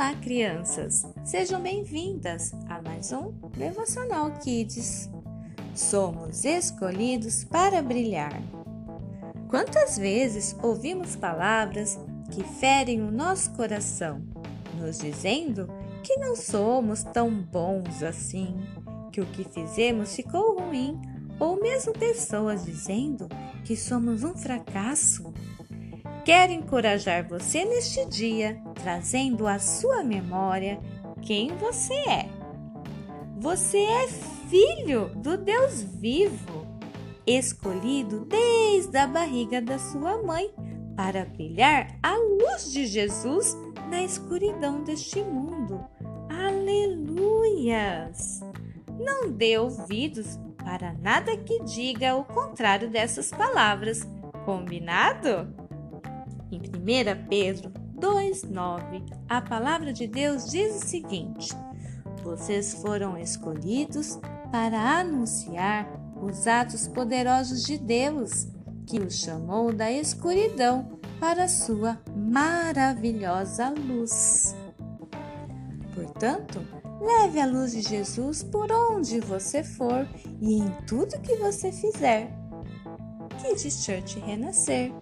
Olá, crianças! Sejam bem-vindas a mais um Devocional Kids. Somos escolhidos para brilhar. Quantas vezes ouvimos palavras que ferem o nosso coração, nos dizendo que não somos tão bons assim, que o que fizemos ficou ruim, ou mesmo pessoas dizendo que somos um fracasso? Quero encorajar você neste dia, trazendo à sua memória quem você é. Você é filho do Deus vivo, escolhido desde a barriga da sua mãe para brilhar a luz de Jesus na escuridão deste mundo. Aleluias! Não dê ouvidos para nada que diga o contrário dessas palavras. Combinado? Em 1 Pedro 2,9, a palavra de Deus diz o seguinte: Vocês foram escolhidos para anunciar os atos poderosos de Deus, que os chamou da escuridão para sua maravilhosa luz. Portanto, leve a luz de Jesus por onde você for e em tudo que você fizer. Kids Church Renascer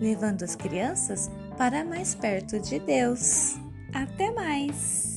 levando as crianças para mais perto de Deus. Até mais!